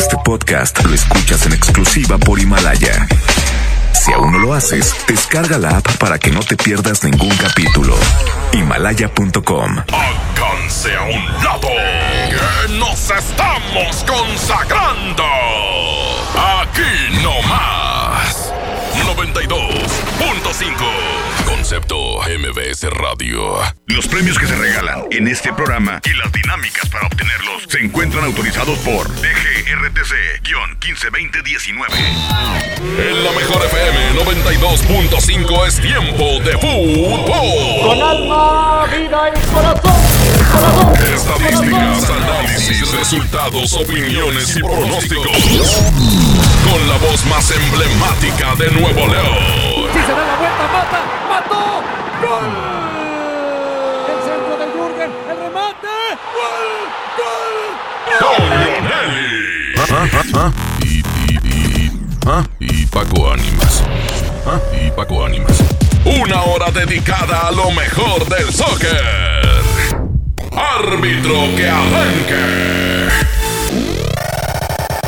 Este podcast lo escuchas en exclusiva por Himalaya. Si aún no lo haces, descarga la app para que no te pierdas ningún capítulo. Himalaya.com. Háganse a un lado, que nos estamos consagrando. Aquí no más. 92.5. Concepto MBS Radio. Los premios que se regalan en este programa y las dinámicas para obtenerlos se encuentran autorizados por DGRTC-152019. En la mejor FM 92.5 es tiempo de fútbol. Con alma, vida y corazón. corazón Estadísticas, análisis, resultados, opiniones y pronósticos. Con la voz más emblemática de Nuevo León. Se da la vuelta, mata, mató. ¡Gol! El centro de Jürgen, el remate. ¡Gol! Lonelli. Y, y, y, ¿ah? y Paco Ánimas. ¿Ah? Y Paco Ánimas. Una hora dedicada a lo mejor del soccer. Árbitro que arranque.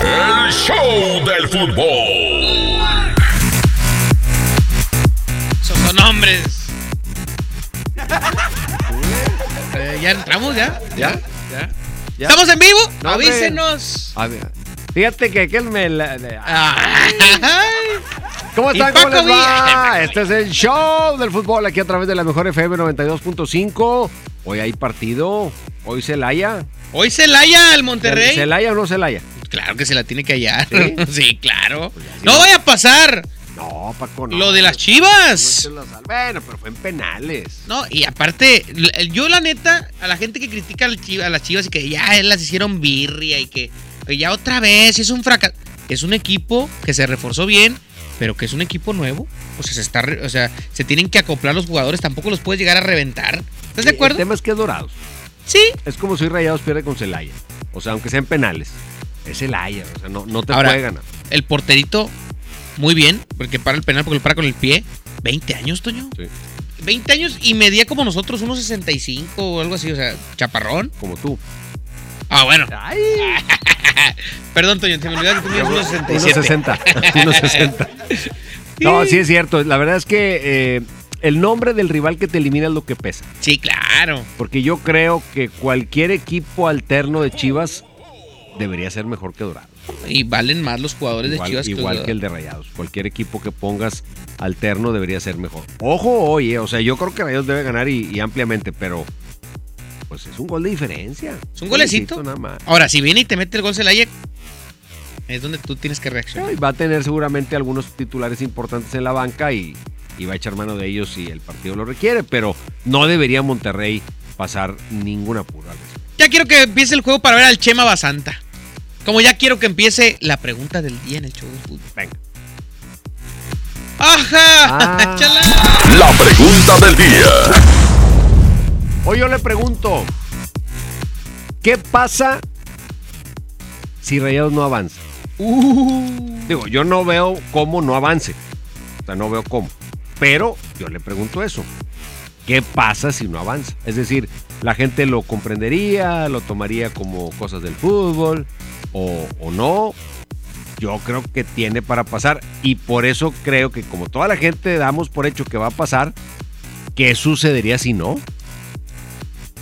El show del fútbol. Son hombres. Eh, ya entramos, ya. ¿Ya? Ya. ¿Ya? ¿Estamos en vivo? No. Avísenos. A ver, fíjate que aquel me... la- de- Ay. ¿Cómo están? ¿Cómo les va? Este es el show del fútbol aquí a través de la mejor FM 92.5. Hoy hay partido. Hoy Celaya. Hoy Celaya al Monterrey. ¿Celaya o no Celaya? Claro que se la tiene que hallar. ¿Sí? Sí, claro. Pues. No vaya a pasar No, Paco, no. lo de las No chivas. la Bueno, pero fue en penales. No, y aparte, yo la neta, a la gente que critica a las chivas y que ya las hicieron birria y que, ya otra vez es un fracaso. Es un equipo que se reforzó bien, pero que es un equipo nuevo. O sea, se está, o sea, se tienen que acoplar los jugadores, tampoco los puedes llegar a reventar. ¿Estás de El acuerdo? tema es que es dorados. Sí. Es como si Rayados pierde con Celaya. O sea, aunque sean penales. Es Celaya. O sea, no, no te Ahora, puede ganar. el porterito, muy bien, porque para el penal, porque lo para con el pie. 20 años, Toño. Sí. 20 años y medía como nosotros, unos 65 o algo así, o sea, chaparrón. Como tú. Ah, bueno. Ay. Perdón, Toño, se me olvidó que tú unos 67. 1.60. 1.60. No, sí es cierto. La verdad es que eh, el nombre del rival que te elimina es lo que pesa. Sí, claro. Porque yo creo que cualquier equipo alterno de Chivas debería ser mejor que Dorado. Y valen más los jugadores de Chivas igual que el de Rayados. Cualquier equipo que pongas alterno debería ser mejor. Ojo, oye, o sea, yo creo que Rayados debe ganar y, y ampliamente, pero pues es un gol de diferencia. Es un golecito. Nada más. Ahora, si viene y te mete el gol Celaya, es donde tú tienes que reaccionar. Y va a tener seguramente algunos titulares importantes en la banca y, y va a echar mano de ellos si el partido lo requiere, pero no debería Monterrey pasar ningún apuro. al respecto. Ya quiero que empiece el juego para ver al Chema Basanta. Como ya quiero que empiece la pregunta del día en el show de fútbol. Venga. ¡Ajá! Ah. ¡Chala! La pregunta del día. Hoy yo le pregunto, ¿qué pasa si Rayados no avanza? Digo, yo no veo cómo no avance. O sea, no veo cómo. Pero yo le pregunto eso. ¿Qué pasa si no avanza? Es decir, la gente lo comprendería, lo tomaría como cosas del fútbol o, o no. Yo creo que tiene para pasar y por eso creo que como toda la gente damos por hecho que va a pasar, ¿qué sucedería si no?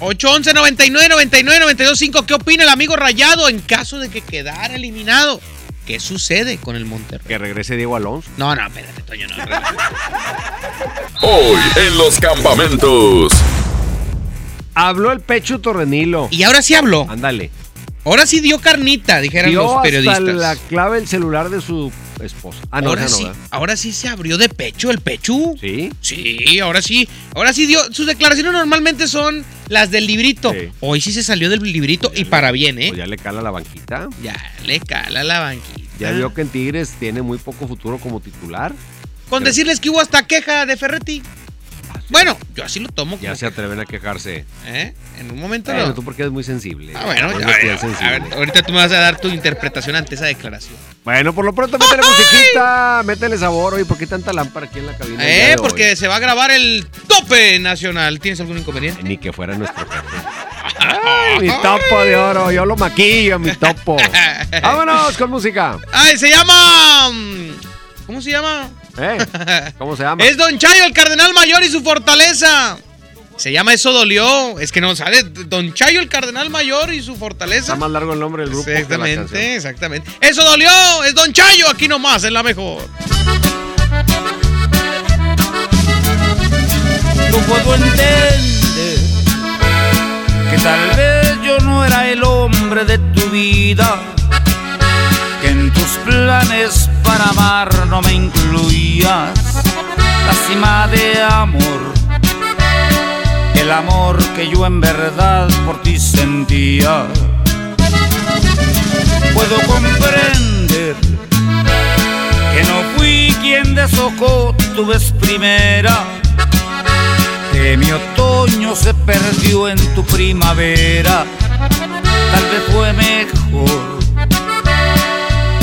811 99 99 92 5. ¿Qué opina el amigo Rayado en caso de que quedara eliminado? ¿Qué sucede con el Monterrey? Que regrese Diego Alonso. No, no, espérate, Toño, no. Hoy en los campamentos. Habló el pecho Torrenilo. Y ahora sí habló. Ándale. Ahora sí dio carnita, dijeron Dio los hasta periodistas. la clave del celular de su esposa. Ah, no, ahora no, sí, ¿verdad? ahora sí se abrió de pecho el pecho. ¿Sí? Sí, ahora sí. Ahora sí dio. Sus declaraciones normalmente son las del librito. Sí. Hoy sí se salió del librito y para bien, ¿eh? Pues ya le cala la banquita. Ya le cala la banquita. Ya vio que en Tigres tiene muy poco futuro como titular. Con decirles que hubo hasta queja de Ferretti. Bueno, yo así lo tomo como Ya se atreven a quejarse. ¿eh? En un momento Bueno, no. tú porque eres muy sensible. Ah, bueno, ya, bien a ver, sensible. a ver, ahorita tú me vas a dar tu interpretación ante esa declaración. Bueno, por lo pronto métele musiquita, métele sabor. Oye, ¿por qué tanta lámpara aquí en la cabina? Eh, hoy? porque se va a grabar el tope nacional. ¿Tienes algún inconveniente? Ni que fuera nuestro. Ay, mi topo de oro, yo lo maquillo, mi topo. Vámonos con música. Ay, se llama. mm, ¿Cómo se llama? ¿Eh? ¿Cómo se llama? Es Don Chayo, el cardenal mayor y su fortaleza. Se llama Eso Dolió. Es que no sale. Don Chayo, el cardenal mayor y su fortaleza. Está más largo el nombre del grupo. que la canción. Exactamente, exactamente. Eso dolió. Es Don Chayo, aquí nomás, es la mejor. no puedo entender que tal vez yo no era el hombre de tu vida, que en tus planes amar no me incluías la cima de amor, el amor que yo en verdad por ti sentía. Puedo comprender que no fui quien deshojó tu vez primera que mi otoño se perdió en tu primavera. Tal vez fue mejor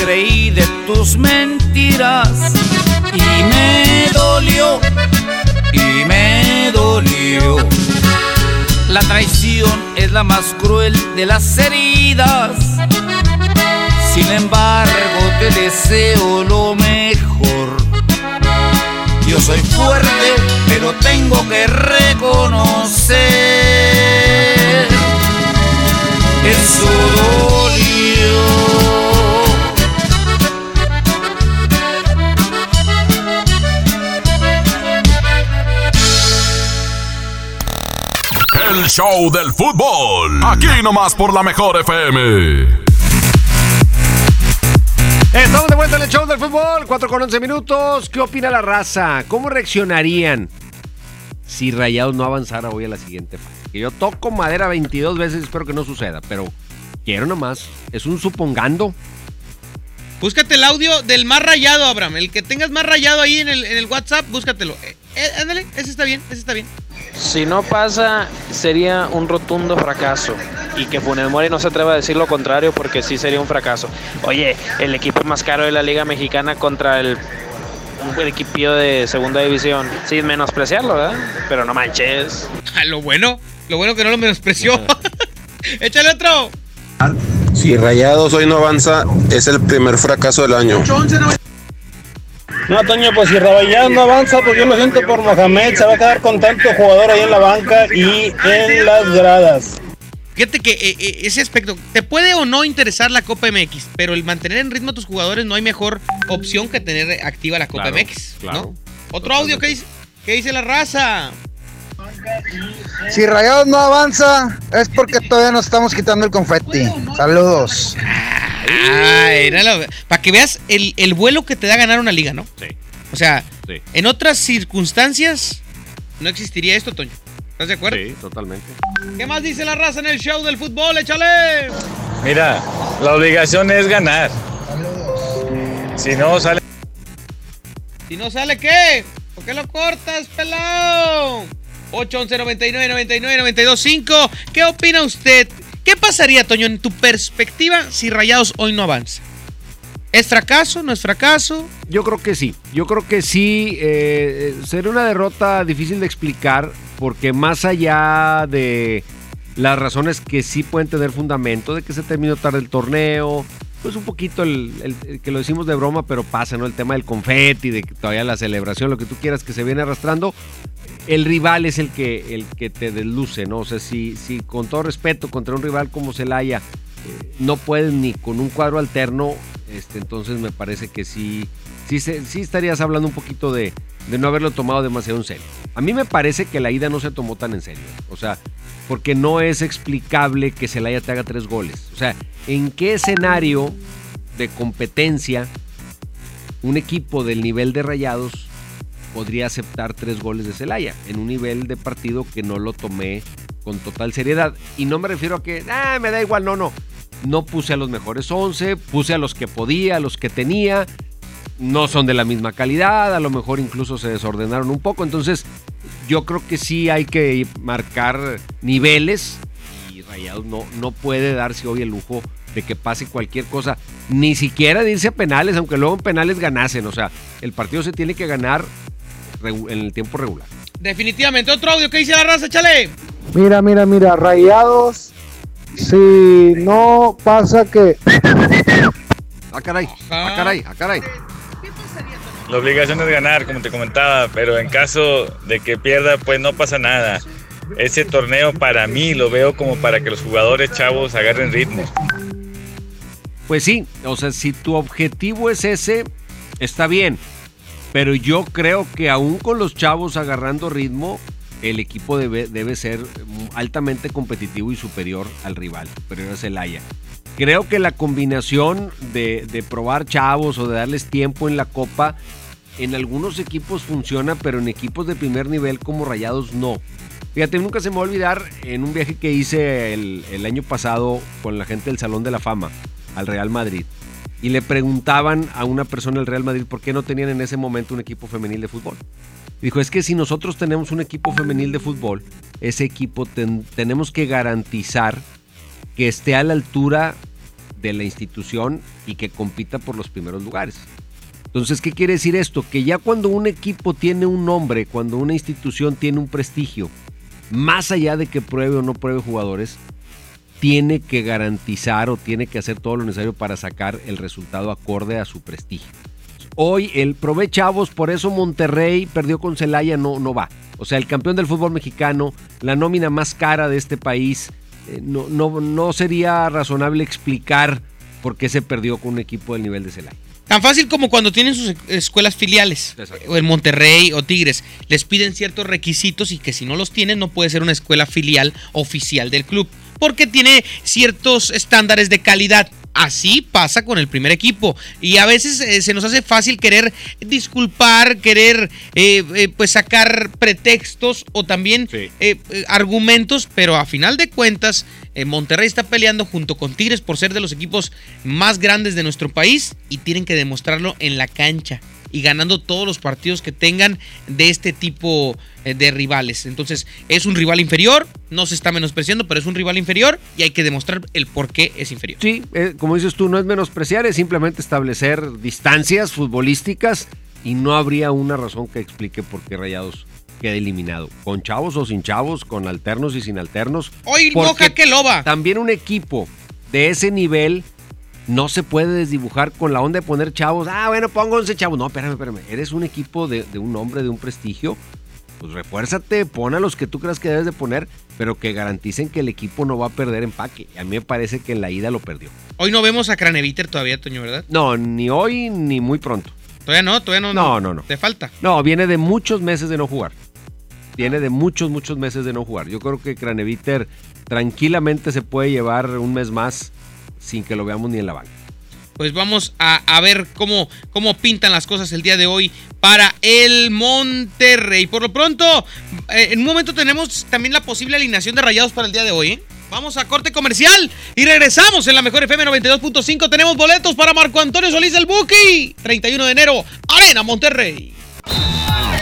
Creí de tus mentiras y me dolió, y me dolió. La traición es la más cruel de las heridas. Sin embargo, te deseo lo mejor. Yo soy fuerte, pero tengo que reconocer. Eso dolió. Show del fútbol. Aquí nomás por la mejor FM. Estamos de vuelta en el show del fútbol, 4 con 11 minutos. ¿Qué opina la raza? ¿Cómo reaccionarían si Rayados no avanzara hoy a la siguiente fase? Que yo toco madera 22 veces, espero que no suceda, pero quiero nomás. Es un supongando. Búscate el audio del más rayado, Abraham. El que tengas más rayado ahí en el, en el WhatsApp, búscatelo. Eh, eh, ándale, ese está bien, ese está bien. Si no pasa, sería un rotundo fracaso. Y que Funes Mori no se atreva a decir lo contrario porque sí sería un fracaso. Oye, el equipo más caro de la Liga Mexicana contra el, el equipillo de segunda división. Sin menospreciarlo, ¿verdad? Pero no manches. Ah, lo bueno, lo bueno que no lo menospreció. Échale otro. Si Rayados hoy no avanza, es el primer fracaso del año. No, Toño, pues si Rayados no avanza, pues yo lo siento por Mohamed, se va a quedar con tanto jugador ahí en la banca y en las gradas. Fíjate que eh, eh, ese aspecto, te puede o no interesar la Copa MX, pero el mantener en ritmo a tus jugadores no hay mejor opción que tener activa la Copa Claro, MX, claro. ¿no? Otro audio que dice, que dice la raza. Si Rayados no avanza, es porque todavía nos estamos quitando el confeti. Saludos. Ah, era la- para que veas el, el vuelo que te da ganar una liga, ¿no? Sí. O sea, Sí. en otras circunstancias no existiría esto, Toño. ¿Estás de acuerdo? Sí, totalmente. ¿Qué más dice la raza en el show del fútbol? Échale. Mira, la obligación es ganar. Si no sale Si no sale, ¿qué? ¿Por qué lo cortas, pelado? 811 99 99 92 5. ¿Qué opina usted? ¿Qué pasaría, Toño, en tu perspectiva si Rayados hoy no avanza? ¿Es fracaso? ¿No es fracaso? Yo creo que sí. Yo creo que sí. eh, sería una derrota difícil de explicar porque más allá de las razones que sí pueden tener fundamento, de que se terminó tarde el torneo, pues un poquito el, el- el que lo decimos de broma, pero pasa, ¿no? El tema del confeti, de que todavía la celebración, lo que tú quieras que se viene arrastrando. El rival es el que, el que te desluce, ¿no? O sea, si, si con todo respeto contra un rival como Celaya eh, no puedes ni con un cuadro alterno, este, entonces me parece que sí, sí, sí estarías hablando un poquito de, de no haberlo tomado demasiado en serio. A mí me parece que la ida no se tomó tan en serio. O sea, porque no es explicable que Celaya te haga tres goles. O sea, ¿en qué escenario de competencia un equipo del nivel de Rayados podría aceptar tres goles de Celaya? En un nivel de partido que no lo tomé con total seriedad. Y no me refiero a que, ah, me da igual, no, no. No puse a los mejores 11, puse a los que podía, a los que tenía. No son de la misma calidad, a lo mejor incluso se desordenaron un poco. Entonces, yo creo que sí hay que marcar niveles y Rayados no, no puede darse hoy el lujo de que pase cualquier cosa, ni siquiera de irse a penales, aunque luego en penales ganasen. O sea, el partido se tiene que ganar en el tiempo regular. Definitivamente. Otro audio que dice la raza, chale. Mira, mira, mira, rayados. Si no pasa que. Ah, caray, ah, caray, ah, caray. La obligación es ganar, como te comentaba, pero en caso de que pierda, pues no pasa nada. Ese torneo para mí lo veo como para que los jugadores chavos agarren ritmo. Pues sí, o sea, si tu objetivo es ese, está bien. Pero yo creo que aún con los chavos agarrando ritmo, el equipo debe, debe ser altamente competitivo y superior al rival, superior a Celaya. Creo que la combinación de, de probar chavos o de darles tiempo en la copa, en algunos equipos funciona, pero en equipos de primer nivel como Rayados no. Fíjate, nunca se me va a olvidar en un viaje que hice el, el año pasado con la gente del Salón de la Fama al Real Madrid. Y le preguntaban a una persona del Real Madrid por qué no tenían en ese momento un equipo femenil de fútbol. Dijo, es que si nosotros tenemos un equipo femenil de fútbol, ese equipo ten- tenemos que garantizar que esté a la altura de la institución y que compita por los primeros lugares. Entonces, ¿qué quiere decir esto? Que ya cuando un equipo tiene un nombre, cuando una institución tiene un prestigio, más allá de que pruebe o no pruebe jugadores, tiene que garantizar o tiene que hacer todo lo necesario para sacar el resultado acorde a su prestigio. Hoy el prove chavos, por eso Monterrey perdió con Celaya, no, no va. O sea, el campeón del fútbol mexicano, la nómina más cara de este país, no, no, no sería razonable explicar por qué se perdió con un equipo del nivel de Celaya. Tan fácil como cuando tienen sus escuelas filiales, o en Monterrey o Tigres, les piden ciertos requisitos y que si no los tienen no puede ser una escuela filial oficial del club, porque tiene ciertos estándares de calidad. Así pasa con el primer equipo. Y a veces eh, se nos hace fácil querer disculpar, querer eh, eh, pues sacar pretextos o también eh, eh, argumentos, pero a final de cuentas Monterrey está peleando junto con Tigres por ser de los equipos más grandes de nuestro país y tienen que demostrarlo en la cancha y ganando todos los partidos que tengan de este tipo eh, de rivales. Entonces, es un rival inferior, no se está menospreciando, pero es un rival inferior y hay que demostrar el por qué es inferior. Sí, eh, como dices tú, no es menospreciar, es simplemente establecer distancias futbolísticas y no habría una razón que explique por qué Rayados queda eliminado. Con chavos o sin chavos, con alternos y sin alternos. Hoy moja que loba. También un equipo de ese nivel no se puede desdibujar con la onda de poner chavos. Ah, bueno, pongo 11 chavos. No, espérame, espérame. Eres un equipo de, de un nombre, de un prestigio. Pues refuérzate, pon a los que tú creas que debes de poner, pero que garanticen que el equipo no va a perder empaque. A mí me parece que en la ida lo perdió. Hoy no vemos a Craneviter todavía, Toño, ¿verdad? No, ni hoy ni muy pronto. Todavía no, todavía no. No, no, no. Te falta. No, viene de muchos meses de no jugar. Viene de muchos, muchos meses de no jugar. Yo creo que Craneviter tranquilamente se puede llevar un mes más sin que lo veamos ni en la banca. Pues vamos a, ver cómo, cómo pintan las cosas el día de hoy para el Monterrey. Por lo pronto, eh, en un momento tenemos también la posible alineación de rayados para el día de hoy. ¿eh? Vamos a corte comercial y regresamos en la mejor FM 92.5. Tenemos boletos para Marco Antonio Solís del Buki. 31 de enero, Arena Monterrey.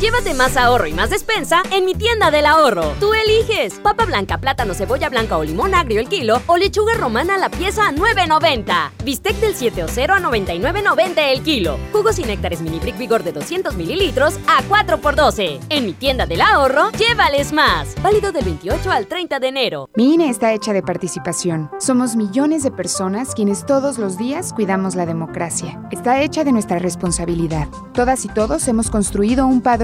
Llévate más ahorro y más despensa en mi tienda del ahorro. Tú eliges papa blanca, plátano, cebolla blanca o limón agrio el kilo o lechuga romana la pieza a 9.90. Bistec del 7 o 0 a 99.90 el kilo. Jugos y néctares mini brick vigor de 200 mililitros a 4 por 12. En mi tienda del ahorro, llévales más. Válido del 28 al 30 de enero. Mi INE está hecha de participación. Somos millones de personas quienes todos los días cuidamos la democracia. Está hecha de nuestra responsabilidad. Todas y todos hemos construido un padrón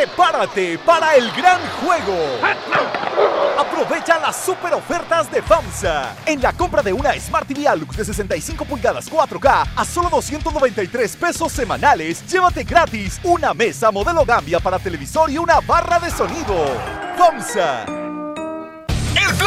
Prepárate para el gran juego. Aprovecha las super ofertas de FAMSA. En la compra de una Smart TV Alux de 65 pulgadas 4K a solo 293 pesos semanales, llévate gratis una mesa modelo Gambia para televisor y una barra de sonido. FAMSA.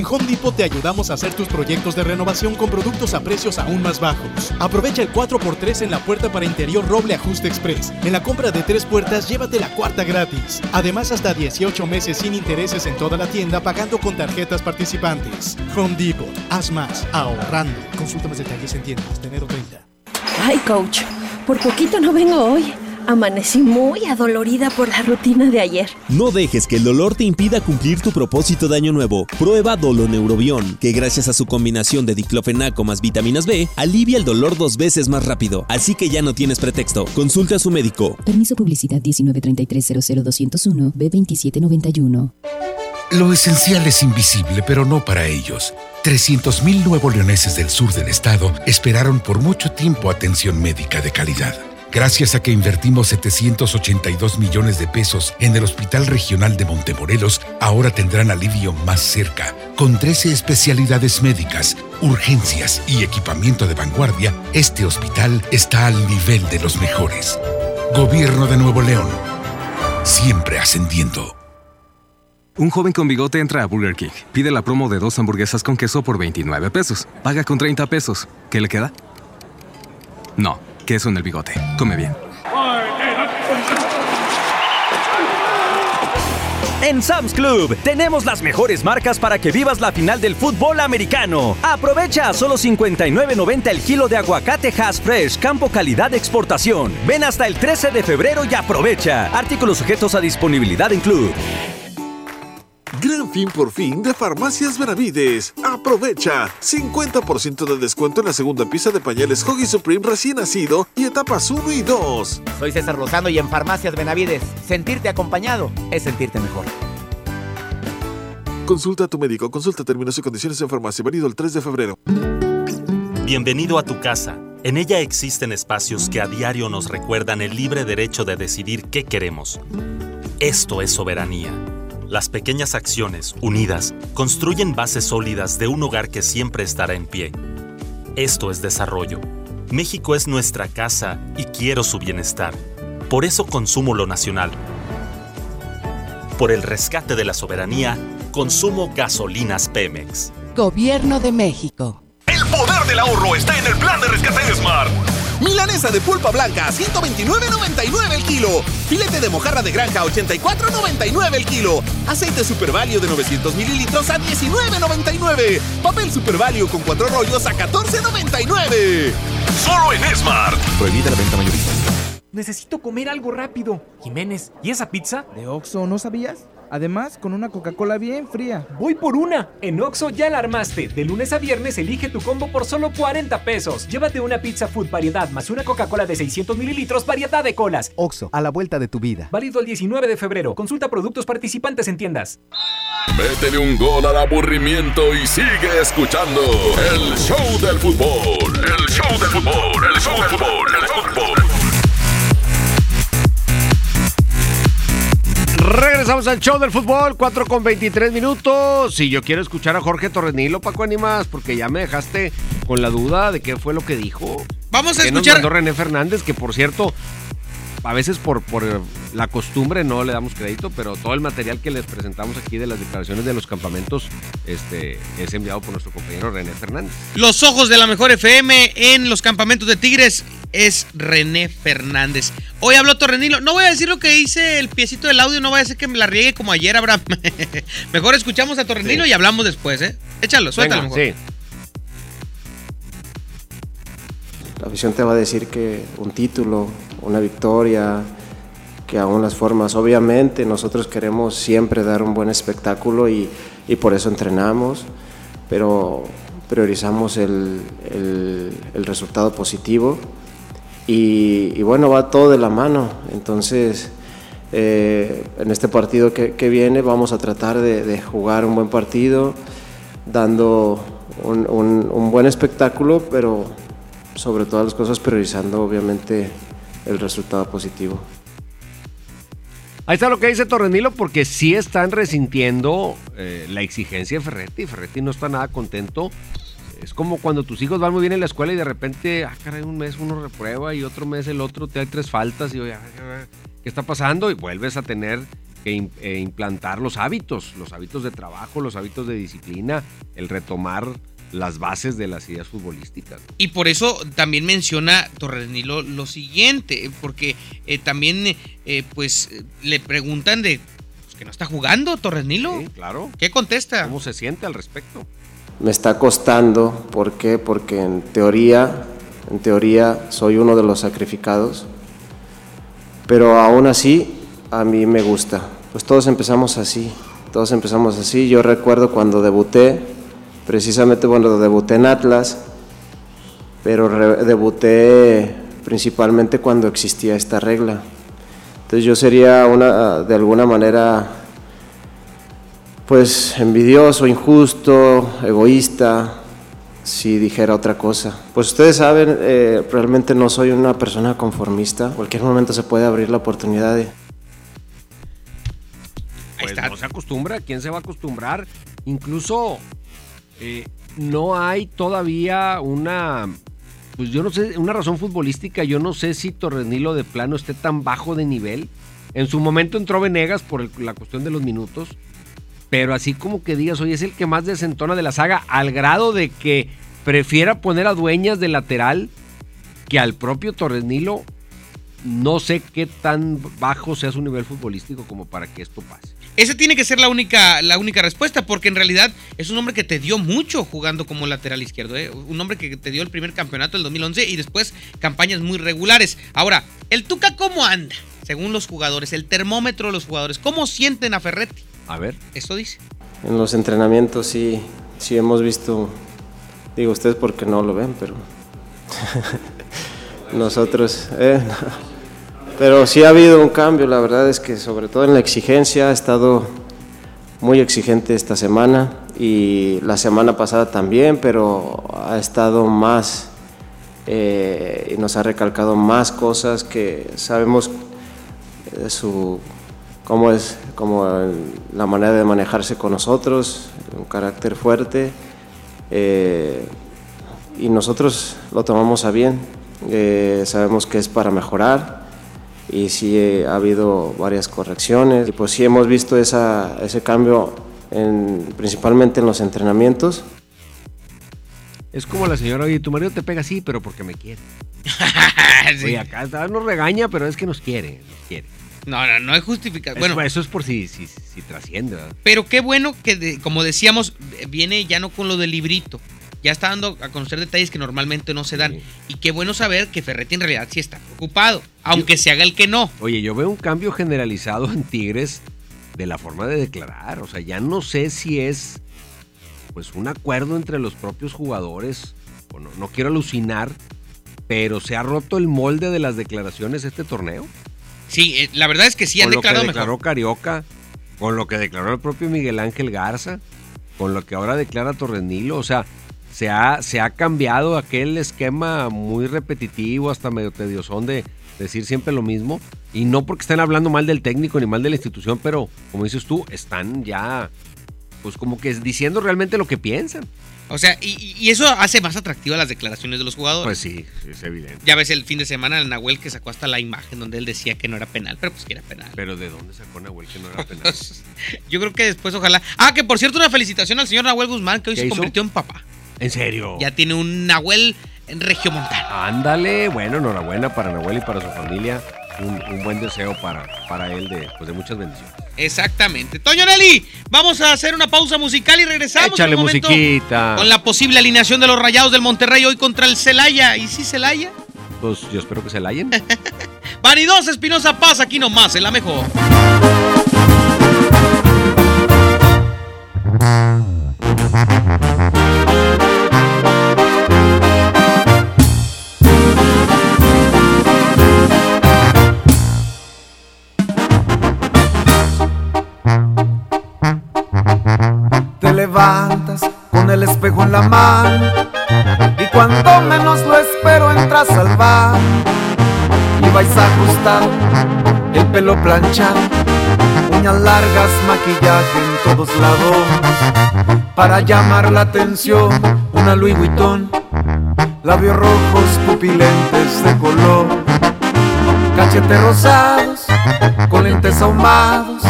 En Home Depot te ayudamos a hacer tus proyectos de renovación con productos a precios aún más bajos. Aprovecha el 4x3 en la puerta para interior roble ajuste express. En la compra de tres puertas, llévate la cuarta gratis. Además, hasta 18 meses sin intereses en toda la tienda pagando con tarjetas participantes. Home Depot, haz más, ahorrando. Consulta más detalles en tiendas de enero 30. Ay, coach, por poquito no vengo hoy. Amanecí muy adolorida por la rutina de ayer. No dejes que el dolor te impida cumplir tu propósito de año nuevo. Prueba Doloneurobión, que gracias a su combinación de diclofenaco más vitaminas B, alivia el dolor dos veces más rápido. Así que ya no tienes pretexto. Consulte a su médico. Permiso publicidad 193300201 B2791. Lo esencial es invisible, pero no para ellos. 300.000 nuevos leoneses del sur del estado esperaron por mucho tiempo atención médica de calidad. Gracias a que invertimos 782 millones de pesos en el Hospital Regional de Montemorelos, ahora tendrán alivio más cerca. Con 13 especialidades médicas, urgencias y equipamiento de vanguardia, este hospital está al nivel de los mejores. Gobierno de Nuevo León. Siempre ascendiendo. Un joven con bigote entra a Burger King, pide la promo de dos hamburguesas con queso por 29 pesos, paga con 30 pesos. ¿Qué le queda? No queso en el bigote. Come bien. En Sam's Club tenemos las mejores marcas para que vivas la final del fútbol americano. Aprovecha a solo 59.90 el kilo de aguacate Hass Fresh, campo calidad de exportación. Ven hasta el 13 de febrero y aprovecha. Artículos sujetos a disponibilidad en Club. Gran fin por fin de Farmacias Benavides. Aprovecha 50% de descuento en la segunda pieza de pañales Hoggy Supreme recién nacido y etapas 1 y 2. Soy César Lozano y en Farmacias Benavides, sentirte acompañado es sentirte mejor. Consulta a tu médico, consulta términos y condiciones en farmacia, venido el 3 de febrero. Bienvenido a tu casa. En ella existen espacios que a diario nos recuerdan el libre derecho de decidir qué queremos. Esto es soberanía. Las pequeñas acciones, unidas, construyen bases sólidas de un hogar que siempre estará en pie. Esto es desarrollo. México es nuestra casa y quiero su bienestar. Por eso consumo lo nacional. Por el rescate de la soberanía, consumo gasolinas Pemex. Gobierno de México. El poder del ahorro está en el plan de rescate Smart. Milanesa de pulpa blanca a 129.99 el kilo. Filete de mojarra de granja a 84.99 el kilo. Aceite Super Value de 900 mililitros a 19.99. Papel Super Value con cuatro rollos a 14.99. Solo en Smart. Prohibida la venta mayorista. Necesito comer algo rápido. Jiménez, ¿y esa pizza? ¿De Oxxo no sabías? Además, con una Coca-Cola bien fría. Voy por una. En Oxo ya la armaste. De lunes a viernes elige tu combo por solo 40 pesos. Llévate una pizza food variedad más una Coca-Cola de 600 mililitros variedad de colas. Oxo, a la vuelta de tu vida. Válido el 19 de febrero. Consulta productos participantes en tiendas. Métele un gol al aburrimiento y sigue escuchando el show del fútbol. El show del fútbol. El show del fútbol. El show del fútbol. Regresamos al show del fútbol, 4 con 23 minutos. Si yo quiero escuchar a Jorge Torrenilo, Paco Animas, porque ya me dejaste con la duda de qué fue lo que dijo. Vamos a ¿Qué escuchar- Nos mandó René Fernández, que por cierto, a veces por, por eh, la costumbre no le damos crédito, pero todo el material que les presentamos aquí de las declaraciones de los campamentos este, es enviado por nuestro compañero René Fernández. Los ojos de la mejor FM en los campamentos de Tigres es René Fernández. Hoy habló Torrenilo. No voy a decir lo que hice el piecito del audio, no vaya a ser que me la riegue como ayer, Abraham. mejor escuchamos a Torrenilo Sí. y hablamos después, ¿eh? Échalo, suéltalo Venga, mejor. sí. La afición te va a decir que un título, una victoria, que aún las formas. Obviamente nosotros queremos siempre dar un buen espectáculo y, y por eso entrenamos, pero priorizamos el, el- el resultado positivo y, bueno, va todo de la mano. Entonces, eh, en este partido que, viene vamos a tratar de, jugar un buen partido, dando un buen espectáculo, pero sobre todas las cosas priorizando obviamente el resultado positivo. Ahí está lo que dice Torrenilo, porque sí están resintiendo eh, la exigencia de Ferretti. Ferretti no está nada contento. Es como cuando tus hijos van muy bien en la escuela y de repente, ah, caray, un mes uno reprueba y otro mes el otro te da tres faltas y oye, ¿qué está pasando? Y vuelves a tener que eh, implantar los hábitos, los hábitos de trabajo, los hábitos de disciplina, el retomar las bases de las ideas futbolísticas. Y por eso también menciona Torrenilo lo siguiente, porque eh, también eh, pues le preguntan de pues, que no está jugando Torrenilo. claro. ¿Qué contesta? ¿Cómo se siente al respecto? Me está costando, ¿por qué? Porque en teoría, en teoría soy uno de los sacrificados, pero aún así a mí me gusta. Pues todos empezamos así, todos empezamos así. Yo recuerdo cuando debuté, precisamente cuando debuté en Atlas, pero debuté principalmente cuando existía esta regla. Entonces yo sería una, de alguna manera pues envidioso, injusto, egoísta, si dijera otra cosa. Pues ustedes saben, eh, realmente no soy una persona conformista. Cualquier momento se puede abrir la oportunidad de... Pues no se acostumbra, ¿quién se va a acostumbrar? Incluso eh, no hay todavía una, pues yo no sé, una razón futbolística, yo no sé si Torrenilo de plano esté tan bajo de nivel. En su momento entró Venegas por el- la cuestión de los minutos, pero así como que digas, oye, es el que más desentona de la saga, al grado de que prefiera poner a Dueñas de lateral que al propio Torrenilo. No sé qué tan bajo sea su nivel futbolístico como para que esto pase. Esa tiene que ser la única, la única respuesta, porque en realidad es un hombre que te dio mucho jugando como lateral izquierdo. ¿eh? Un hombre que te dio el primer campeonato del 2011 y después campañas muy regulares. Ahora, ¿el Tuca cómo anda? Según los jugadores, el termómetro de los jugadores. ¿Cómo sienten a Ferretti? A ver. Eso dice. En los entrenamientos sí, sí hemos visto, digo ustedes porque no lo ven, pero nosotros, eh, no. pero sí ha habido un cambio, la verdad es que sobre todo en la exigencia ha estado muy exigente esta semana y la semana pasada también, pero ha estado más eh, y nos ha recalcado más cosas que sabemos eh, su cómo es como la manera de manejarse con nosotros, un carácter fuerte eh, y nosotros lo tomamos a bien, eh, sabemos que es para mejorar y sí eh, ha habido varias correcciones y pues sí hemos visto esa, ese cambio en- principalmente en los entrenamientos. Es como la señora, oye, tu marido te pega así, pero porque me quiere. Oye, acá está, nos regaña, pero es que nos quiere, nos quiere. No, no, no hay justificación. Bueno, eso es por si, si, si trasciende. ¿verdad? pero qué bueno que, de- como decíamos, viene ya no con lo del librito. Ya está dando a conocer detalles que normalmente no se dan. Y qué bueno saber que Ferretti en realidad sí está preocupado, aunque se haga el que no. Oye, yo veo un cambio generalizado en Tigres de la forma de declarar. O sea, ya no sé si es pues un acuerdo entre los propios jugadores. O no, no quiero alucinar, pero se ha roto el molde de las declaraciones este torneo. Sí, eh, la verdad es que sí han con lo que declarado declaró mejor. Carioca, con lo que declaró el propio Miguel Ángel Garza, con lo que ahora declara Torrenilo, o sea, se ha, se ha cambiado aquel esquema muy repetitivo, hasta medio tediosón de decir siempre lo mismo. Y no porque estén hablando mal del técnico ni mal de la institución, pero como dices tú, están ya, pues como que diciendo realmente lo que piensan. O sea, y, y eso hace más atractivas las declaraciones de los jugadores. Pues sí, es evidente. Ya ves el fin de semana el Nahuel que sacó hasta la imagen donde él decía que no era penal, pero pues que era penal. Pero ¿de dónde sacó Nahuel que no era penal? Yo creo que después ojalá... Ah, que por cierto una felicitación al señor Nahuel Guzmán que hoy ¿Qué se hizo? convirtió en papá. ¿En serio? Ya tiene un Nahuel en regiomontano. Ándale, bueno, enhorabuena para Nahuel y para su familia. Un, un buen deseo para, para él de, pues de muchas bendiciones. Exactamente. Toño Nelly, vamos a hacer una pausa musical y regresamos. Échale un momento musiquita. Con la posible alineación de los Rayados del Monterrey hoy contra el Celaya. ¿Y si Celaya? Pues yo espero que se la hayan. Vanidosa Espinosa Paz, aquí nomás, en la mejor. Con la mano y cuando menos lo espero entras al bar y vais ajustado, el pelo planchado, uñas largas, maquillaje en todos lados para llamar la atención, una Louis Vuitton, labios rojos, pupilentes de color, cachetes rosados, con lentes ahumados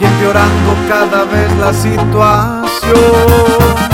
y empeorando cada vez la situación.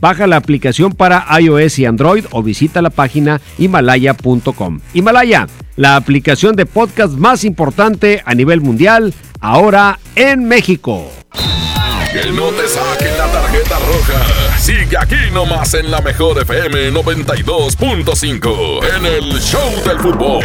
Baja la aplicación para iOS y Android o visita la página himalaya.com. Himalaya, la aplicación de podcast más importante a nivel mundial, ahora en México. Que no te la tarjeta roja. Sigue aquí nomás en la mejor FM 92.5 en el Show del Fútbol.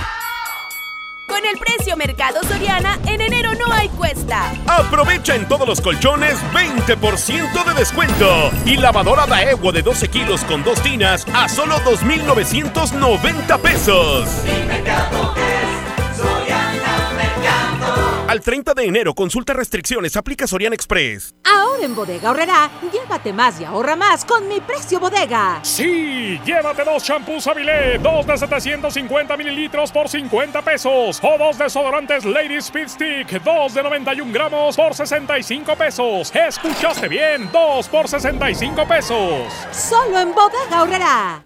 Con el precio Mercado Soriana, en enero no hay cuesta. Aprovecha en todos los colchones 20% de descuento. Y lavadora Daewoo de 12 kilos con dos tinas a solo 2,990 pesos. Al 30 de enero, consulta restricciones, aplica Sorian Express. Ahora en Bodega Horrera, llévate más y ahorra más con mi precio bodega. Sí, llévate dos shampoos Avilé, dos de 750 mililitros por 50 pesos. O dos desodorantes Lady Speed Stick, dos de 91 gramos por 65 pesos. ¿Escuchaste bien? Dos por 65 pesos. Solo en Bodega Horrera.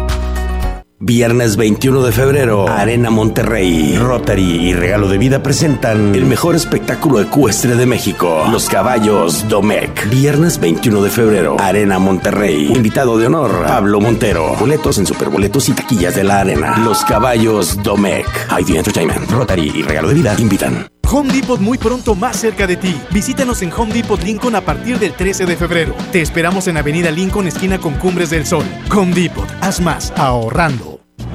Viernes 21 de febrero, Arena Monterrey, Rotary y Regalo de Vida presentan el mejor espectáculo ecuestre de México, Los Caballos Domec. Viernes 21 de febrero, Arena Monterrey. Invitado de honor, Pablo Montero. Boletos en superboletos y taquillas de la arena. Los Caballos Domec. ID Entertainment, Rotary y Regalo de Vida invitan. Home Depot muy pronto más cerca de ti. Visítanos en Home Depot Lincoln a partir del 13 de febrero. Te esperamos en Avenida Lincoln, esquina con Cumbres del Sol. Home Depot, haz más ahorrando.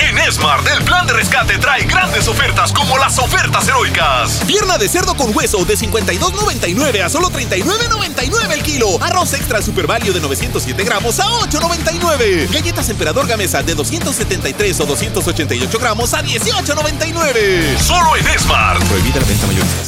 En Smart, el plan de rescate trae grandes ofertas como las ofertas heroicas. Pierna de cerdo con hueso de 52.99 a solo 39.99 el kilo. Arroz extra super value de 907 gramos a 8.99. Galletas emperador gamesa de 273 o 288 gramos a 18.99. Solo en Smart. Prohibida la venta mayoristas.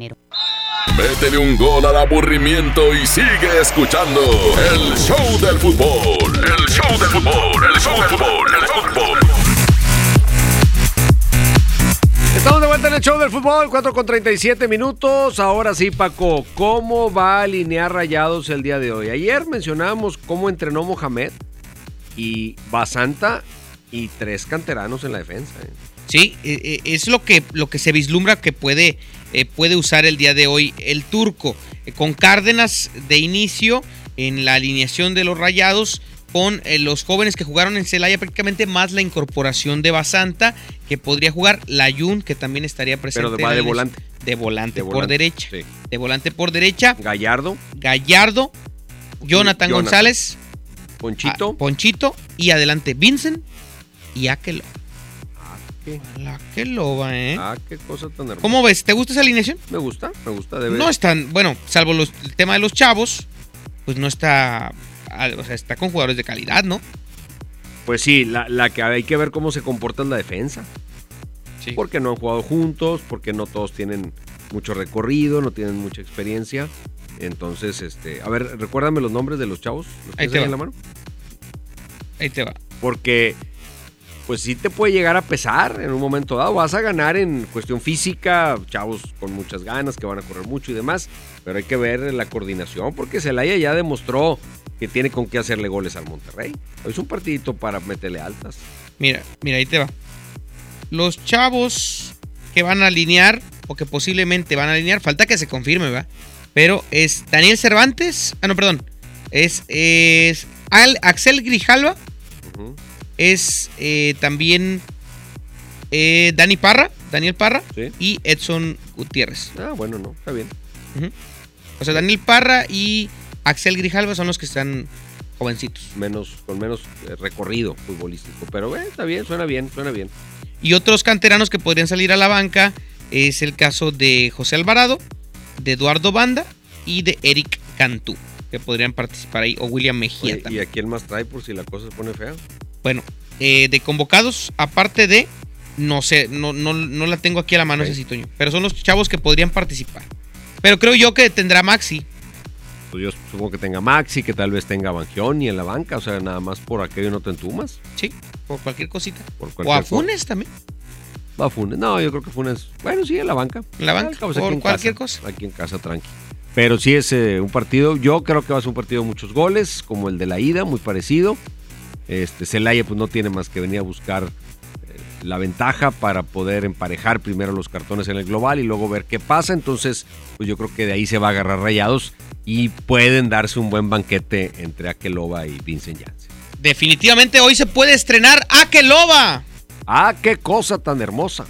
Métele un gol al aburrimiento y sigue escuchando el show del fútbol. El show del fútbol, el show del fútbol, el fútbol. Estamos de vuelta en el show del fútbol, 4 con 37 minutos. Ahora sí, Paco, ¿cómo va a alinear rayados el día de hoy? Ayer mencionábamos cómo entrenó Mohamed y Basanta y tres canteranos en la defensa. ¿eh? Sí, es lo que, lo que se vislumbra que puede, eh, puede usar el día de hoy el turco. Eh, con Cárdenas de inicio en la alineación de los rayados, con eh, los jóvenes que jugaron en Celaya prácticamente, más la incorporación de Basanta, que podría jugar Layun, que también estaría presente. Pero va de volante. De volante, por derecha. De volante por derecha. Gallardo. Gallardo. Jonathan, Jonathan. González. Ponchito. Ponchito. Y adelante Vincent y Aquelo. La que loba, ¿eh? Ah, qué cosa tan hermosa. ¿Cómo ves? ¿Te gusta esa alineación? Me gusta, me gusta de ver. No están, bueno, salvo los- el tema de los chavos, pues no está, o sea, está con jugadores de calidad, ¿no? Pues sí, la, la que hay que ver cómo se comporta es la defensa. porque no han jugado juntos, porque no todos tienen mucho recorrido, no tienen mucha experiencia. Entonces, este, a ver, recuérdame los nombres de los chavos. ¿Los Ahí te va. en la mano? Ahí te va. Porque, pues sí te puede llegar a pesar en un momento dado. Vas a ganar en cuestión física, chavos con muchas ganas, que van a correr mucho y demás. Pero hay que ver la coordinación, porque Celaya ya demostró que tiene con qué hacerle goles al Monterrey. Es un partidito para meterle altas. Mira, mira, ahí te va. Los chavos que van a alinear o que posiblemente van a alinear, falta que se confirme, ¿va? Pero es Daniel Cervantes, ah no, perdón, es, es Al- Axel Grijalva, es eh, también eh, Dani Parra, Daniel Parra y Edson Gutiérrez. Ah, bueno, no, está bien. O sea, Daniel Parra y Axel Grijalva son los que están jovencitos. Menos, con menos eh, recorrido futbolístico. Pero eh, está bien, suena bien, suena bien. Y otros canteranos que podrían salir a la banca es el caso de José Alvarado, de Eduardo Banda y de Eric Cantú, que podrían participar ahí, o William Mejía Oye. ¿Y a quién más trae por si la cosa se pone fea? Bueno, eh, de convocados, aparte de, no sé, no, no, no la tengo aquí a la mano, ese sí, Toño, pero son los chavos que podrían participar. Pero creo yo que tendrá Maxi. Pues yo supongo que tenga Maxi, que tal vez tenga Bangioni en la banca, o sea, nada más por aquello no te entumas. Sí, por cualquier cosita. Por O cualquier a Funes también. Va a Funes. No, yo creo que Funes. Bueno, sí, en la banca. En la banca, por aquí en cualquier casa, Aquí en casa, tranqui. Pero sí es eh, un partido. Yo creo que va a ser un partido de muchos goles, como el de la ida, muy parecido. Este Celaya, pues no tiene más que venir a buscar eh, la ventaja para poder emparejar primero los cartones en el global y luego ver qué pasa. Entonces, pues yo creo que de ahí se va a agarrar rayados y pueden darse un buen banquete entre Akeloba y Vincent Janssen. Definitivamente hoy se puede estrenar Akeloba. Ah, qué cosa tan hermosa.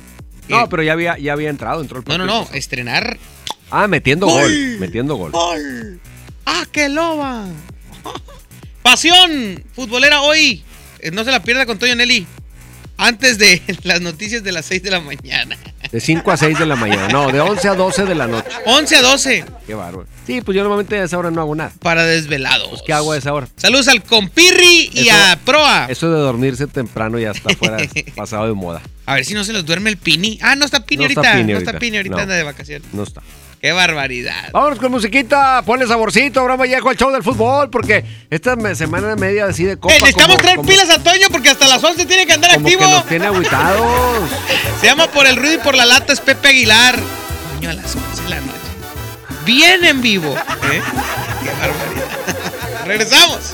No, pero ya había, ya había entrado, entró el No, no, no, estrenar Ah, metiendo ¡Gol! gol, metiendo gol. ¡Gol! ¡Akeloba! Pasión futbolera hoy. Eh, No se la pierda con Toño Nelly. Antes de las noticias de las 6 de la mañana. De 5 a 6 de la mañana. No, de 11 a 12 de la noche. 11 a 12. Qué bárbaro. Sí, pues yo normalmente a esa hora no hago nada. Para desvelados. Pues, ¿qué hago a esa hora? Saludos al compirri y Eso- a Proa. Eso de dormirse temprano ya está fuera, pasado de moda. A ver si no se los duerme el Pini. Ah, no está Pini No está ahorita. Pini no ahorita. está Pini ahorita, No. anda de vacaciones. No está. Qué barbaridad. Vámonos con musiquita, ponle saborcito, Abraham Vallejo al show del fútbol, porque esta semana y media así de copa. Eh, necesitamos como- traer como- pilas a Toño porque hasta las 11 tiene que andar Como activo. que nos tiene agüitados. Se llama Por el ruido y por la lata, es Pepe Aguilar. Toño a las 11 de la noche. Bien en vivo. ¿eh? Qué barbaridad. Regresamos.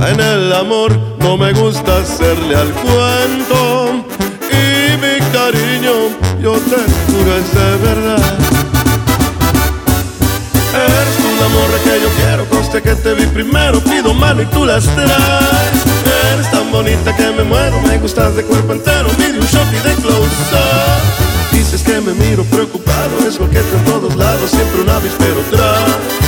En el amor no me gusta hacerle al cuento y mi cariño yo te juro es de verdad. Eres tú la morra que yo quiero, conste que te vi primero, pido mano y tú las traes. Eres tan bonita que me muero, me gustas de cuerpo entero, pide un shot y de close. Dices que me miro preocupado, es coqueto en todos lados, siempre un avispero tras.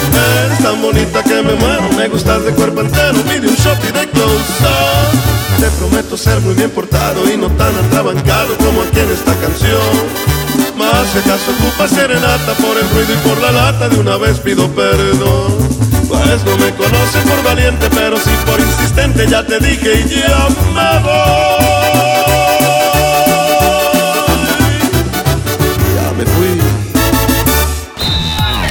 Me gustas de cuerpo entero, pide un shot y de close. Te prometo ser muy bien portado y no tan atrabancado como aquí en esta canción. Más si acaso ocupa serenata por el ruido y por la lata, de una vez pido perdón. Pues no me conoce por valiente, pero sí por insistente, ya te dije y ya me voy.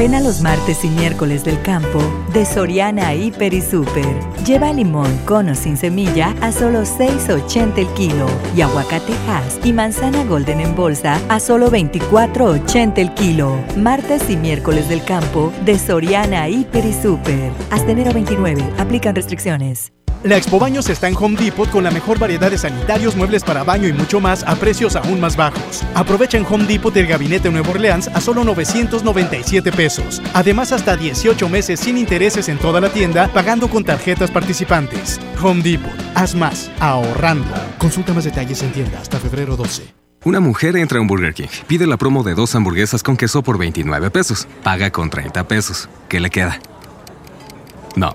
Ven a los martes y miércoles del campo de Soriana Hiper y Super. Lleva limón con o sin semilla a solo 6.80 el kilo y aguacate Hass y manzana Golden en bolsa a solo 24.80 el kilo. Martes y miércoles del campo de Soriana Hiper y Super. Hasta enero 29. Aplican restricciones. La Expo Baños está en Home Depot con la mejor variedad de sanitarios, muebles para baño y mucho más a precios aún más bajos. Aprovecha en Home Depot el gabinete Nuevo Orleans a solo 997 pesos. Además, hasta 18 meses sin intereses en toda la tienda, pagando con tarjetas participantes. Home Depot, haz más, ahorrando. Consulta más detalles en tienda hasta febrero 12. Una mujer entra a un Burger King, pide la promo de dos hamburguesas con queso por 29 pesos, paga con 30 pesos. ¿Qué le queda? No,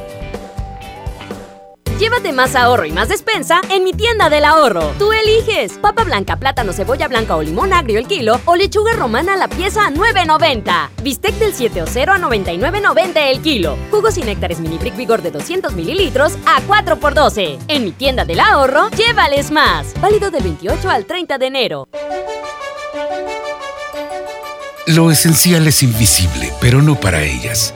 Llévate más ahorro y más despensa en mi tienda del ahorro. Tú eliges papa blanca, plátano, cebolla blanca o limón agrio el kilo o lechuga romana la pieza a 9.90. Bistec del 7 o 0 a 99.90 el kilo. Jugos y néctares mini brick vigor de 200 mililitros a 4 por 12. En mi tienda del ahorro, llévales más. Válido del 28 al 30 de enero. Lo esencial es invisible, pero no para ellas.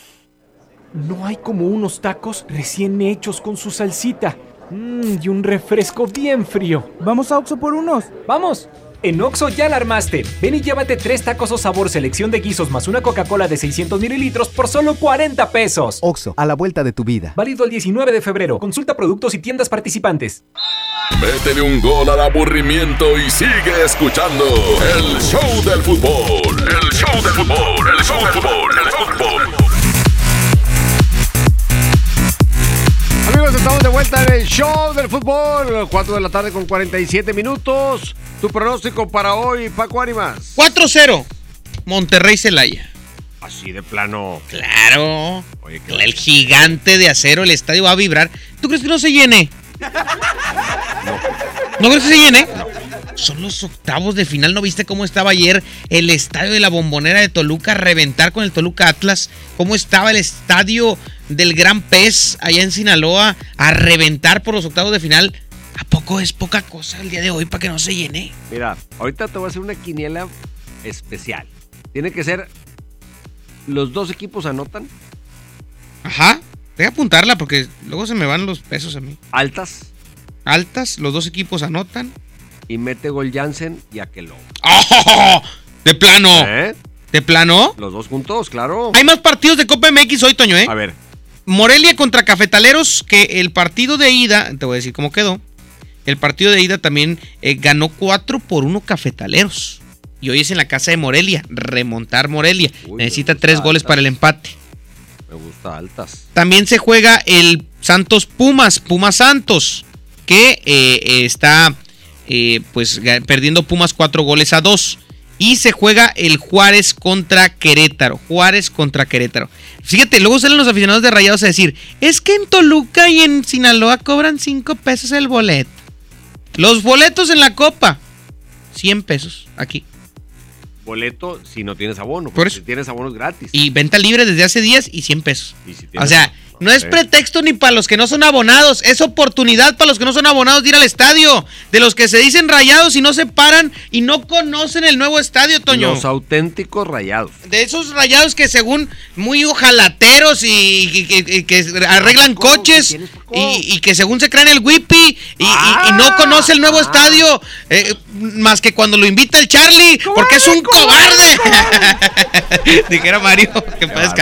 No hay como unos tacos recién hechos con su salsita. Mmm, y un refresco bien frío. ¿Vamos a Oxo por unos? ¡Vamos! En Oxo ya la armaste. Ven y llévate tres tacos o sabor selección de guisos más una Coca-Cola de 600 mililitros por solo 40 pesos. Oxo, a la vuelta de tu vida. Válido el 19 de febrero. Consulta productos y tiendas participantes. Métele un gol al aburrimiento y sigue escuchando el Show del Fútbol. El Show del Fútbol. El Show del Fútbol. El fútbol. Amigos, estamos de vuelta en el show del fútbol. 4 de la tarde con 47 minutos. Tu pronóstico para hoy, Paco Ánimas. 4-0. Monterrey Celaya. Así de plano. Claro. Oye, el gigante de acero, el estadio va a vibrar. ¿Tú crees que no se llene? No. ¿No crees que se llene? Son los octavos de final. ¿No viste cómo estaba ayer el estadio de la bombonera de Toluca a reventar con el Toluca Atlas? ¿Cómo estaba el estadio del Gran Pez allá en Sinaloa a reventar por los octavos de final? ¿A poco es poca cosa el día de hoy para que no se llene? Mira, ahorita te voy a hacer una quiniela especial. Tiene que ser. ¿Los dos equipos anotan? Ajá. Voy a apuntarla porque luego se me van los pesos a mí. ¿Altas? Altas, los dos equipos anotan. Y mete gol Jansen y Aquelo. ¡Oh! ¡De plano! ¿Eh? ¿De plano? Los dos juntos, claro. Hay más partidos de Copa MX hoy, Toño, ¿eh? A ver. Morelia contra Cafetaleros, que el partido de ida, te voy a decir cómo quedó. El partido de ida también eh, ganó 4 por 1 Cafetaleros. Y hoy es en la casa de Morelia, remontar Morelia. Necesita tres goles para el empate. Me gusta altas. También se juega el Santos Pumas, Pumas Santos, que eh, está eh, pues perdiendo Pumas cuatro goles a dos. Y se juega el Juárez contra Querétaro. Juárez contra Querétaro. Fíjate, luego salen los aficionados de Rayados a decir, es que en Toluca y en Sinaloa cobran 5 pesos el boleto. Los boletos en la copa, 100 pesos aquí. Boleto si no tienes abono. Por eso. Si tienes abono es gratis. Y venta libre desde hace días y 100 pesos. Y si O sea, no es pretexto ni para los que no son abonados, es oportunidad para los que no son abonados de ir al estadio. De los que se dicen rayados y no se paran y no conocen el nuevo estadio, Toño. Los auténticos rayados. De esos rayados que según muy ojalateros y, y- y- y que arreglan coches y, y que según se creen el wipi y, y- y no conoce el nuevo estadio eh, más que cuando lo invita el Charlie porque es un cobarde. Dijera Mario, que paz.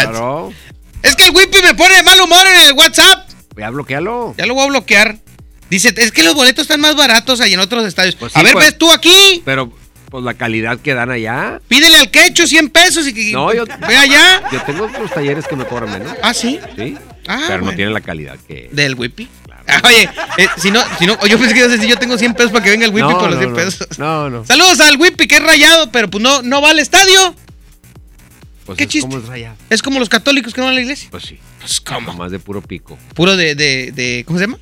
Es que el wipi me pone de mal humor en el WhatsApp. Ya bloquealo. Ya lo voy a bloquear. Dice, es que los boletos están más baratos ahí en otros estadios. Pues sí, a ver, pues. ves tú aquí. Pero, pues la calidad que dan allá. Pídele al quecho 100 pesos y que No, yo. ve allá. Yo tengo otros talleres que me cobran menos. Ah, sí. Sí. Ah, pero no tienen la calidad que. Del Whippy. Ah, oye, eh, si no, si no, yo pensé que ibas a decir, yo tengo 100 pesos para que venga el Whippy No, por los no, 100 no. pesos. No, no. Saludos al Whippy que es rayado, pero pues no, no va al estadio. Pues ¿Qué es chiste? como es como los católicos que no van a la iglesia. Pues sí. Pues cómo. Más de puro pico. Puro de, de, de, ¿cómo se llama?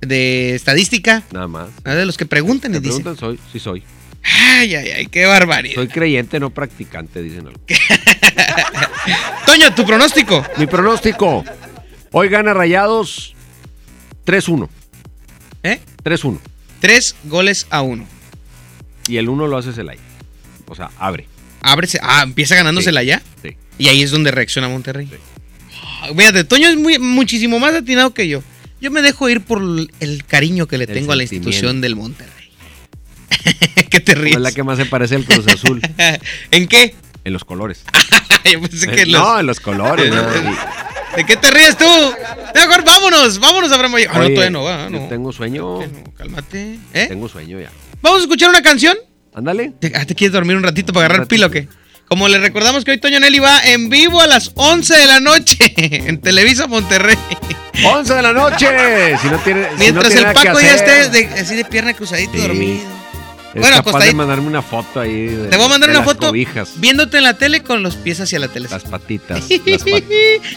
De estadística. Nada más. Ah, De los que preguntan y dicen. preguntan, soy, sí soy. Ay, ay, ay, qué barbaridad. Soy creyente, no practicante, dicen algo. Toño, tu pronóstico. Mi pronóstico. Hoy gana Rayados 3-1. ¿Eh? 3-1. Tres goles a uno. Y el 1 lo hace Celaya. O sea, abre. Ábrese. Ah, empieza ganándosela ya. Sí. Y ahí es donde reacciona Monterrey. Ah, Fíjate, Toño es muy, muchísimo más atinado que yo. Yo me dejo ir por el cariño que le tengo a la institución del Monterrey. ¿Qué te ríes? Es la que más se parece al Cruz Azul. ¿En qué? En los colores. Yo pensé que los- No, en los colores. ¿no? ¿De qué te ríes tú? Mejor vámonos, vámonos, Abraham. Ah, no, Oye, todavía no va, yo no. tengo sueño. Cálmate. ¿Eh? Tengo sueño ya. ¿Vamos a escuchar una canción? Ándale. ¿Te, ah, ¿te quieres dormir un ratito para agarrar pila o qué? Como le recordamos que hoy Toño Nelly va en vivo a las 11 de la noche en Televisa Monterrey. 11 de la noche. Si no tiene, si no Mientras tiene el Paco ya esté de- así de pierna cruzadito Sí. dormido. Es Bueno, capaz de acostadito. mandarme una foto ahí. de- Te voy a mandar de una las foto cobijas, viéndote en la tele con los pies hacia la tele. las patitas. las pat-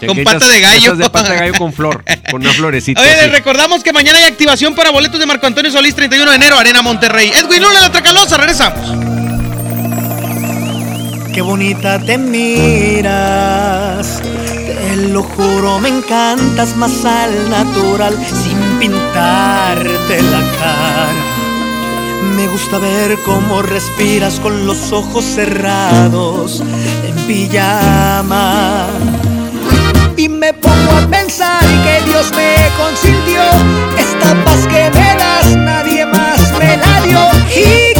Con pata de gallo. de pata de gallo con flor. Con una florecita. Oye, les recordamos que mañana hay activación para boletos de Marco Antonio Solís, 31 de enero, Arena Monterrey. Edwin Luna, la Tracalosa, regresamos. Qué bonita te miras, te lo juro, me encantas más al natural, sin pintarte la cara. Me gusta ver cómo respiras con los ojos cerrados, en pijama. Y me pongo a pensar que Dios me consintió, esta paz que me das nadie más me la dio.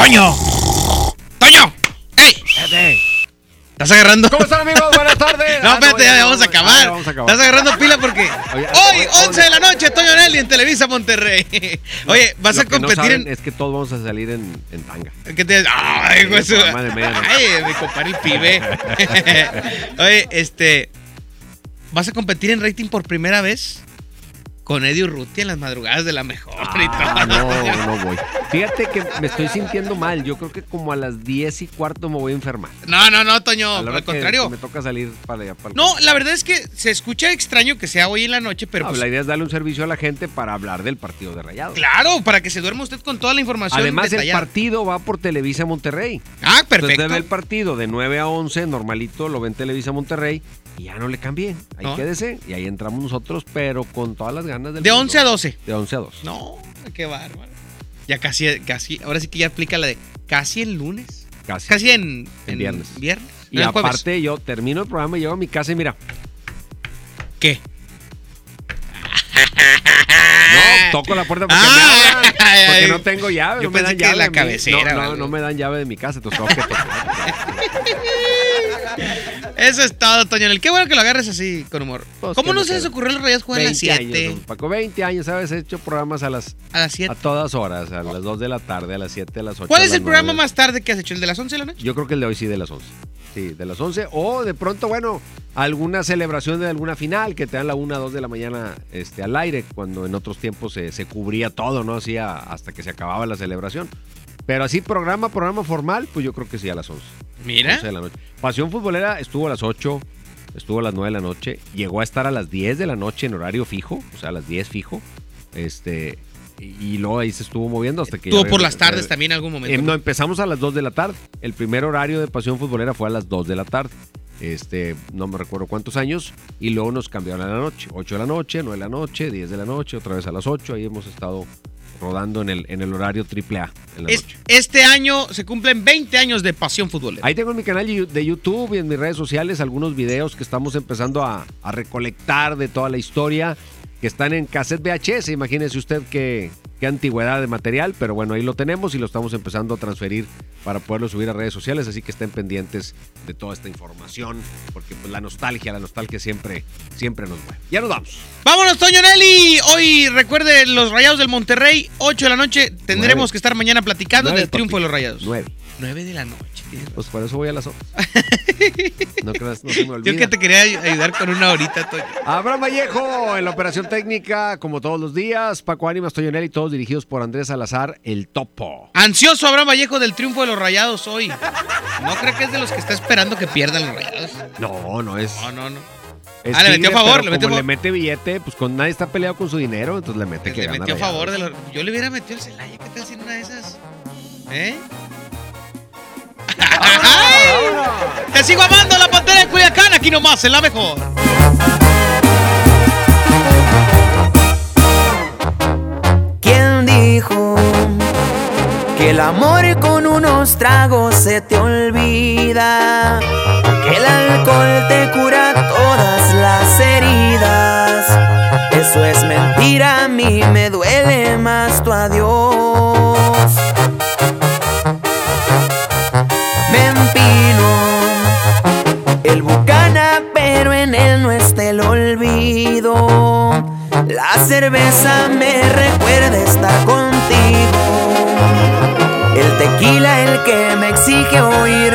¡Coño! ¡Toño! ¡Ey! ¿Estás agarrando? ¿Cómo están, amigos? Buenas tardes. No, Ah, espérate, ya, vamos a acabar. vamos a acabar. Estás agarrando pila porque Oye, hoy, oye, 11 de la noche, Toño Nelly en Televisa Monterrey. Oye, vas Lo a que no competir saben en. Es que todos vamos a salir en, en tanga. ¿Qué te... Ay, güey, Sí. Ay, mi compadre el pibe. Oye, este. ¿Vas a competir en rating por primera vez? Con Eddie Urruti en las madrugadas de la mejor y Ah, todo. no, no voy. Fíjate que me estoy sintiendo mal. Yo creo que como a las 10 y cuarto me voy a enfermar. No, no, no, Toño. Al contrario. me toca salir para allá. Para el No, la verdad es que se escucha extraño que sea hoy en la noche, pero No, pues, la idea es darle un servicio a la gente para hablar del partido de Rayados. claro, para que se duerma usted con toda la información Además, el partido va por Televisa Monterrey. Ah, perfecto. ve el partido de 9 a 11, normalito, lo ven Televisa Monterrey y ya no le cambien. Ahí No. quédese y ahí entramos nosotros, pero con todas las ganas del De mundo. 11 a 12. De 11 a 2. No, qué bárbaro. Ya casi, casi, ahora sí que ya aplica la de casi el lunes. Casi. Casi en, En viernes. Viernes. Y No, en jueves. aparte, yo termino el programa y llego a mi casa y mira. ¿Qué? No, toco la puerta porque me Ah, abran, ay, Porque ay. no tengo llave. Yo no me dan llave la cabecera No, no, no me dan llave de mi casa. Entonces tengo que. Eso es todo, Toño. Qué bueno que lo agarres así, con humor. Pues, ¿Cómo ¿qué no me se les ocurrió los rayas juegan a las 20 7? años, Paco, 20 años, ¿sabes? He hecho programas a las, A las 7. a todas horas, a las 2 de la tarde, a las 7, a las 8. ¿Cuál es el programa 9. más tarde que has hecho? ¿El de las 11 de la noche? Yo creo que el de hoy sí de las 11. Sí, de las 11. O de pronto, bueno, alguna celebración de alguna final que te dan la 1 2 de la mañana este, al aire, cuando en otros tiempos se, se cubría todo, ¿no? Así a- hasta que se acababa la celebración. Pero así, programa, programa formal, pues yo creo que sí a las 11. Mira. 11 de la noche. Pasión Futbolera estuvo a las 8, estuvo a las 9 de la noche, llegó a estar a las 10 de la noche en horario fijo, o sea, a las 10 fijo. Este, y, luego ahí se estuvo moviendo hasta que... ya Tuvo por las tardes también en algún momento. eh, no, empezamos a las 2 de la tarde. El primer horario de Pasión Futbolera fue a las 2 de la tarde. Este, no me recuerdo cuántos años. Y luego nos cambiaron a la noche. 8 de la noche, 9 de la noche, 10 de la noche, otra vez a las 8. Ahí hemos estado rodando en el, en el horario AAA en la Es- noche. este año se cumplen 20 años de pasión futbolera. Ahí tengo en mi canal de YouTube y en mis redes sociales algunos videos que estamos empezando a, a recolectar de toda la historia, que están en cassette VHS. Imagínese usted qué, qué antigüedad de material, pero bueno, ahí lo tenemos y lo estamos empezando a transferir para poderlo subir a redes sociales, así que estén pendientes de toda esta información, porque pues, la nostalgia, la nostalgia siempre, siempre nos mueve. Ya nos vamos. Vámonos, Toño Nelly. Hoy recuerde los Rayados del Monterrey, 8 de la noche. Tendremos que estar mañana platicando del triunfo de los Rayados. 9. 9 de la noche. Pues por eso voy a las 8. No creas, no se me olvida. Yo que te quería ay- ayudar con una horita, Toño. Abraham Vallejo en la operación técnica, como todos los días. Paco Ánimas, Toyonel y todos dirigidos por Andrés Salazar, el topo. Ansioso Abraham Vallejo del triunfo de los Rayados hoy. No cree que es de los que está esperando que pierdan los Rayados. No, no es. No, no, no. es Ah, le metió a favor, le metió como a le favor. mete billete, pues con nadie está peleado con su dinero, entonces le mete que Le gana metió a favor de los. Yo le hubiera metido el Celaya. ¿Qué tal si una de esas? ¿Eh? Te sigo amando la pantera de Culiacán, aquí nomás, en la mejor. ¿Quién dijo que el amor con unos tragos se te olvida? Que el alcohol te cura todas las heridas. Eso es mentira, a mí me duele más tu adiós. Cerveza me recuerda estar contigo. El tequila el que me exige oír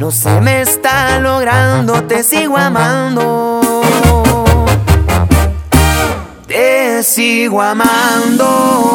No se me está logrando, te sigo amando. Te sigo amando.